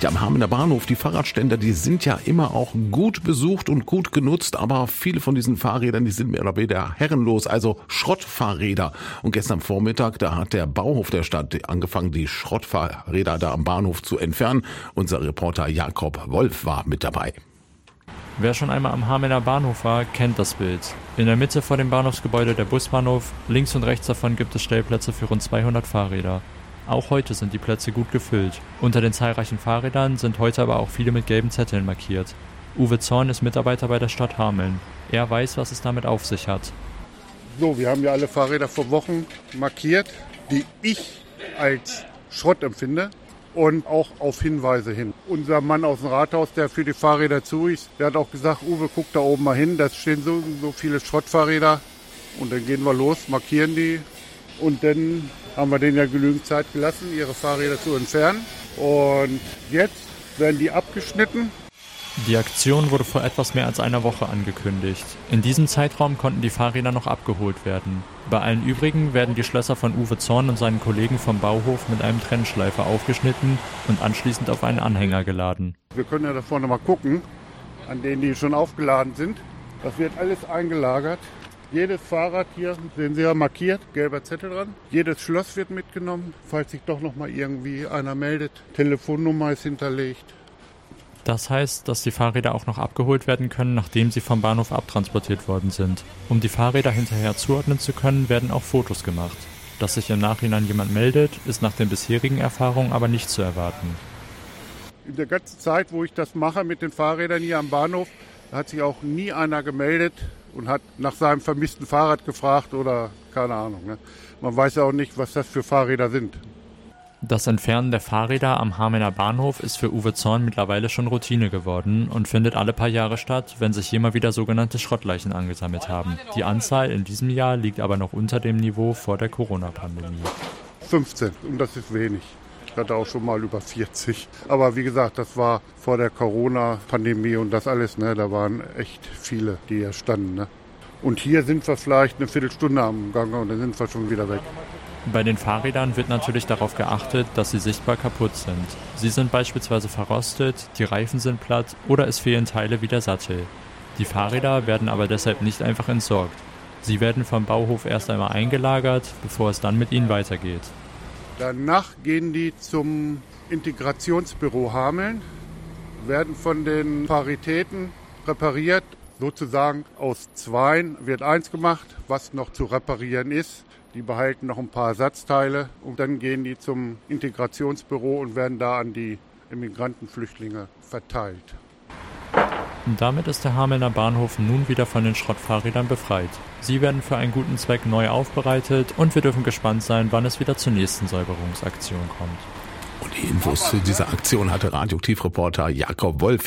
Ja, am Hamener Bahnhof, die Fahrradständer, die sind ja immer auch gut besucht und gut genutzt, aber viele von diesen Fahrrädern, die sind mehr oder weniger herrenlos, also Schrottfahrräder. Und gestern Vormittag, da hat der Bauhof der Stadt angefangen, die Schrottfahrräder da am Bahnhof zu entfernen. Unser Reporter Jakob Wolf war mit dabei. Wer schon einmal am Hamener Bahnhof war, kennt das Bild. In der Mitte vor dem Bahnhofsgebäude der Busbahnhof, links und rechts davon gibt es Stellplätze für rund 200 Fahrräder. Auch heute sind die Plätze gut gefüllt. Unter den zahlreichen Fahrrädern sind heute aber auch viele mit gelben Zetteln markiert. Uwe Zorn ist Mitarbeiter bei der Stadt Hameln. Er weiß, was es damit auf sich hat. So, wir haben ja alle Fahrräder vor Wochen markiert, die ich als Schrott empfinde und auch auf Hinweise hin. Unser Mann aus dem Rathaus, der für die Fahrräder zu ist, der hat auch gesagt, Uwe, guck da oben mal hin, da stehen so, so viele Schrottfahrräder. Und dann gehen wir los, markieren die und dann haben wir denen ja genügend Zeit gelassen, ihre Fahrräder zu entfernen. Und jetzt werden die abgeschnitten. Die Aktion wurde vor etwas mehr als einer Woche angekündigt. In diesem Zeitraum konnten die Fahrräder noch abgeholt werden. Bei allen übrigen werden die Schlösser von Uwe Zorn und seinen Kollegen vom Bauhof mit einem Trennschleifer aufgeschnitten und anschließend auf einen Anhänger geladen. Wir können ja da vorne mal gucken, an denen die schon aufgeladen sind. Das wird alles eingelagert jedes Fahrrad hier, sehen Sie ja markiert, gelber Zettel dran. Jedes Schloss wird mitgenommen, falls sich doch noch mal irgendwie einer meldet. Telefonnummer ist hinterlegt. Das heißt, dass die Fahrräder auch noch abgeholt werden können, nachdem sie vom Bahnhof abtransportiert worden sind. Um die Fahrräder hinterher zuordnen zu können, werden auch Fotos gemacht. Dass sich im Nachhinein jemand meldet, ist nach den bisherigen Erfahrungen aber nicht zu erwarten. In der ganzen Zeit, wo ich das mache mit den Fahrrädern hier am Bahnhof, hat sich auch nie einer gemeldet, und hat nach seinem vermissten Fahrrad gefragt oder keine Ahnung. Ne? Man weiß ja auch nicht, was das für Fahrräder sind. Das Entfernen der Fahrräder am Hamener Bahnhof ist für Uwe Zorn mittlerweile schon Routine geworden und findet alle paar Jahre statt, wenn sich hier mal wieder sogenannte Schrottleichen angesammelt haben. Die Anzahl in diesem Jahr liegt aber noch unter dem Niveau vor der Corona-Pandemie. 15 und das ist wenig. Ich hatte auch schon mal über 40. Aber wie gesagt, das war vor der Corona-Pandemie und das alles. Ne? Da waren echt viele, die hier standen. Ne? Und hier sind wir vielleicht eine Viertelstunde am Gange und dann sind wir schon wieder weg. Bei den Fahrrädern wird natürlich darauf geachtet, dass sie sichtbar kaputt sind. Sie sind beispielsweise verrostet, die Reifen sind platt oder es fehlen Teile wie der Sattel. Die Fahrräder werden aber deshalb nicht einfach entsorgt. Sie werden vom Bauhof erst einmal eingelagert, bevor es dann mit ihnen weitergeht. Danach gehen die zum Integrationsbüro Hameln, werden von den Paritäten repariert. Sozusagen aus zweien wird eins gemacht, was noch zu reparieren ist. Die behalten noch ein paar Ersatzteile und dann gehen die zum Integrationsbüro und werden da an die Immigrantenflüchtlinge verteilt. Und damit ist der Hamelner Bahnhof nun wieder von den Schrottfahrrädern befreit. Sie werden für einen guten Zweck neu aufbereitet und wir dürfen gespannt sein, wann es wieder zur nächsten Säuberungsaktion kommt. Und die Infos zu dieser Aktion hatte Radioaktivreporter Jakob Wolf